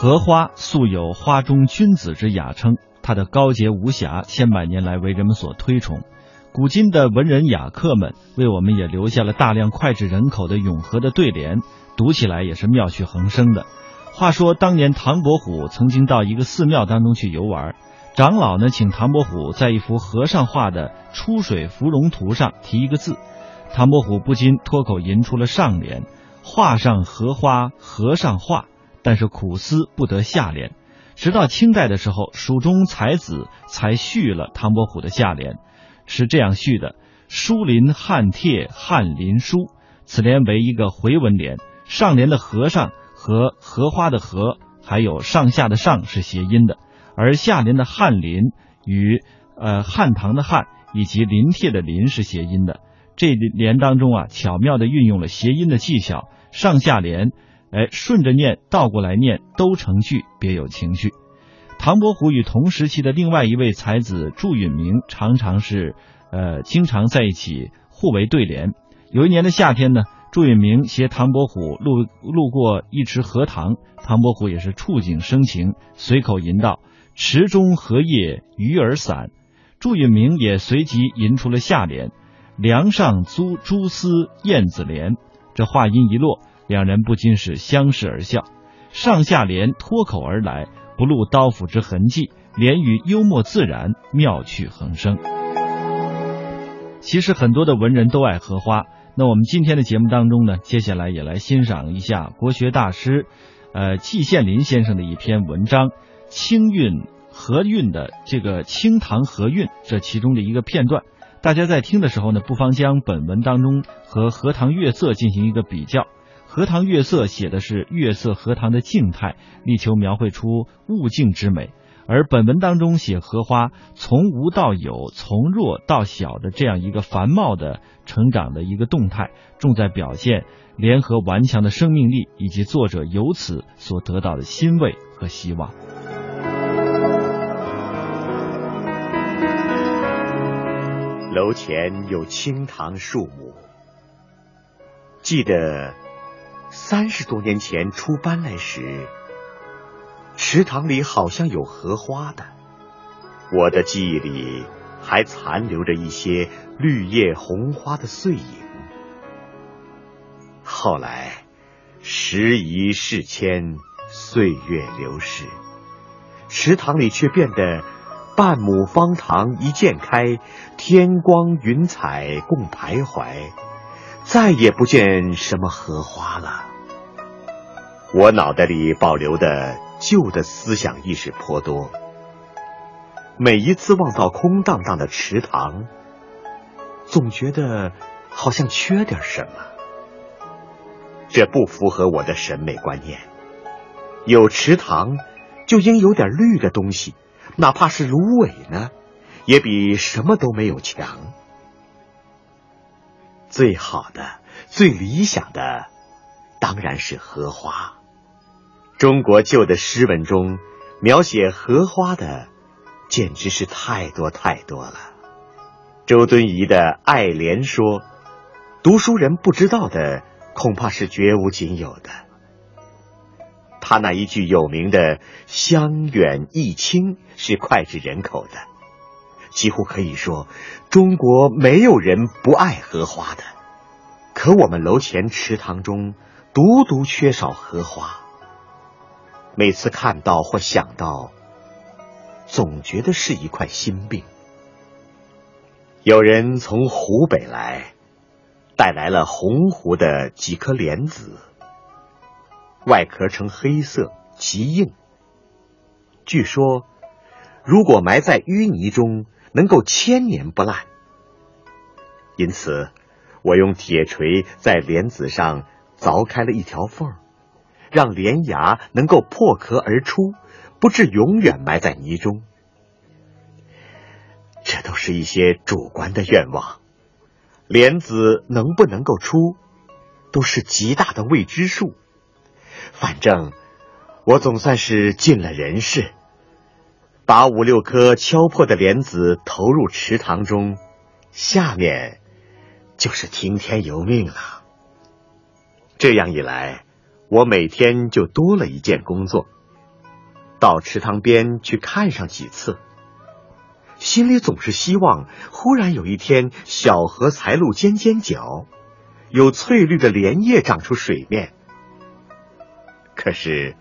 荷花素有“花中君子”之雅称，它的高洁无瑕，千百年来为人们所推崇。古今的文人雅客们为我们也留下了大量脍炙人口的永和的对联，读起来也是妙趣横生的。话说当年唐伯虎曾经到一个寺庙当中去游玩，长老呢请唐伯虎在一幅和尚画的出水芙蓉图上题一个字，唐伯虎不禁脱口吟出了上联：“画上荷花和尚画。”但是苦思不得下联，直到清代的时候，蜀中才子才续了唐伯虎的下联，是这样续的：“书林汉帖翰林书。”此联为一个回文联，上联的和尚和荷花的荷，还有上下的上是谐音的，而下联的翰林与呃汉唐的汉以及临帖的临是谐音的。这联当中啊，巧妙地运用了谐音的技巧，上下联。哎，顺着念，倒过来念，都成句，别有情趣。唐伯虎与同时期的另外一位才子祝允明，常常是呃，经常在一起互为对联。有一年的夏天呢，祝允明携唐伯虎路路过一池荷塘，唐伯虎也是触景生情，随口吟道：“池中荷叶鱼儿散。”祝允明也随即吟出了下联：“梁上租蛛丝燕子连。”这话音一落。两人不禁是相视而笑，上下联脱口而来，不露刀斧之痕迹，联语幽默自然，妙趣横生。其实很多的文人都爱荷花，那我们今天的节目当中呢，接下来也来欣赏一下国学大师，呃季羡林先生的一篇文章《清韵和韵》的这个《清唐和韵》这其中的一个片段。大家在听的时候呢，不妨将本文当中和《荷塘月色》进行一个比较。荷塘月色写的是月色荷塘的静态，力求描绘出物静之美；而本文当中写荷花从无到有、从弱到小的这样一个繁茂的成长的一个动态，重在表现联合顽强的生命力以及作者由此所得到的欣慰和希望。楼前有青藤树木，记得。三十多年前出班来时，池塘里好像有荷花的，我的记忆里还残留着一些绿叶红花的碎影。后来时移世迁，岁月流逝，池塘里却变得半亩方塘一鉴开，天光云彩共徘徊。再也不见什么荷花了。我脑袋里保留的旧的思想意识颇多，每一次望到空荡荡的池塘，总觉得好像缺点什么。这不符合我的审美观念。有池塘，就应有点绿的东西，哪怕是芦苇呢，也比什么都没有强。最好的、最理想的，当然是荷花。中国旧的诗文中，描写荷花的，简直是太多太多了。周敦颐的《爱莲说》，读书人不知道的，恐怕是绝无仅有的。他那一句有名的“香远益清”是脍炙人口的。几乎可以说，中国没有人不爱荷花的。可我们楼前池塘中，独独缺少荷花。每次看到或想到，总觉得是一块心病。有人从湖北来，带来了洪湖的几颗莲子，外壳呈黑色，极硬。据说，如果埋在淤泥中，能够千年不烂。因此，我用铁锤在莲子上凿开了一条缝，让莲芽能够破壳而出，不致永远埋在泥中。这都是一些主观的愿望。莲子能不能够出，都是极大的未知数。反正我总算是尽了人事。把五六颗敲破的莲子投入池塘中，下面就是听天由命了。这样一来，我每天就多了一件工作，到池塘边去看上几次，心里总是希望，忽然有一天小荷才露尖尖角，有翠绿的莲叶长出水面。可是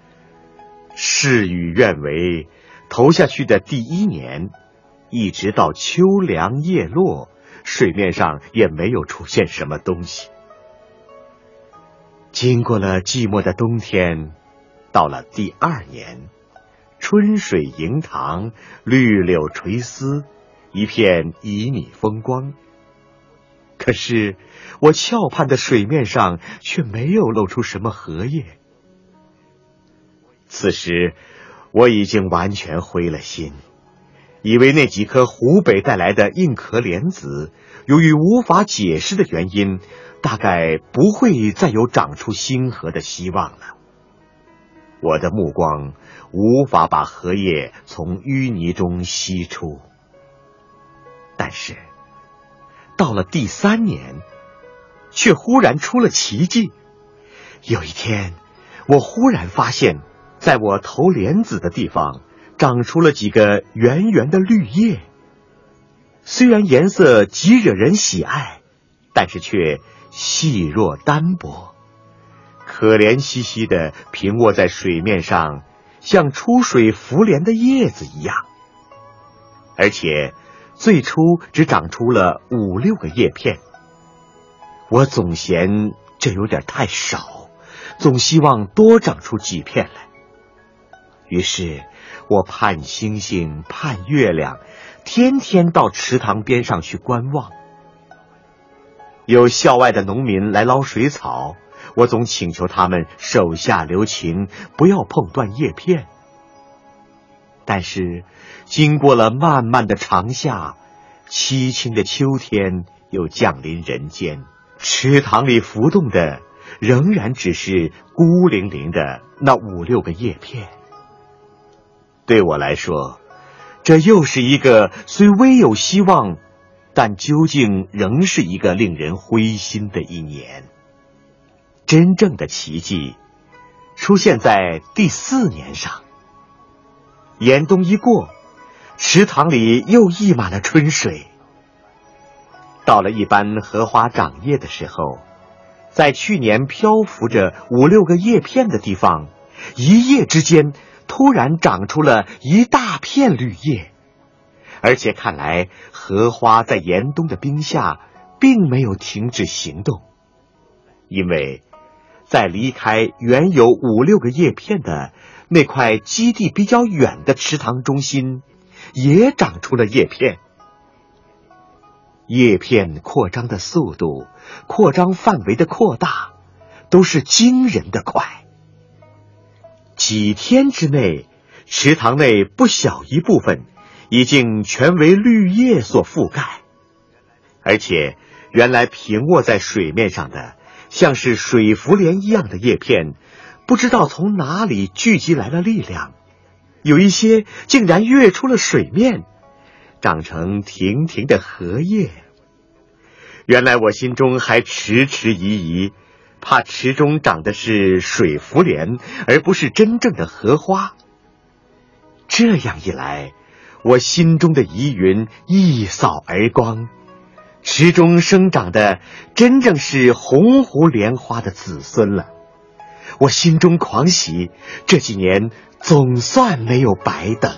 事与愿违，投下去的第一年，一直到秋凉叶落，水面上也没有出现什么东西。经过了寂寞的冬天，到了第二年，春水盈塘，绿柳垂丝，一片旖旎风光。可是我翘盼的水面上却没有露出什么荷叶。此时我已经完全灰了心，以为那几颗湖北带来的硬壳莲子，由于无法解释的原因。大概不会再有长出新荷的希望了。我的目光无法把荷叶从淤泥中吸出。但是，到了第三年，却忽然出了奇迹。有一天，我忽然发现，在我投莲子的地方，长出了几个圆圆的绿叶。虽然颜色极惹人喜爱，但是却。细弱单薄，可怜兮兮的平卧在水面上，像出水浮莲的叶子一样。而且最初只长出了五六个叶片。我总嫌这有点太少，总希望多长出几片来。于是我盼星星盼月亮，天天到池塘边上去观望。有校外的农民来捞水草，我总请求他们手下留情，不要碰断叶片。但是，经过了漫漫的长夏，凄清的秋天又降临人间，池塘里浮动的仍然只是孤零零的那五六个叶片。对我来说，这又是一个虽微有希望。但究竟仍是一个令人灰心的一年。真正的奇迹出现在第四年上。严冬一过，池塘里又溢满了春水。到了一般荷花长叶的时候，在去年漂浮着五六个叶片的地方，一夜之间突然长出了一大片绿叶。而且看来，荷花在严冬的冰下并没有停止行动，因为，在离开原有五六个叶片的那块基地比较远的池塘中心，也长出了叶片。叶片扩张的速度、扩张范围的扩大，都是惊人的快。几天之内，池塘内不小一部分。已经全为绿叶所覆盖，而且原来平卧在水面上的像是水浮莲一样的叶片，不知道从哪里聚集来了力量，有一些竟然跃出了水面，长成亭亭的荷叶。原来我心中还迟迟疑疑，怕池中长的是水浮莲，而不是真正的荷花。这样一来。我心中的疑云一扫而光，池中生长的真正是红湖莲花的子孙了。我心中狂喜，这几年总算没有白等。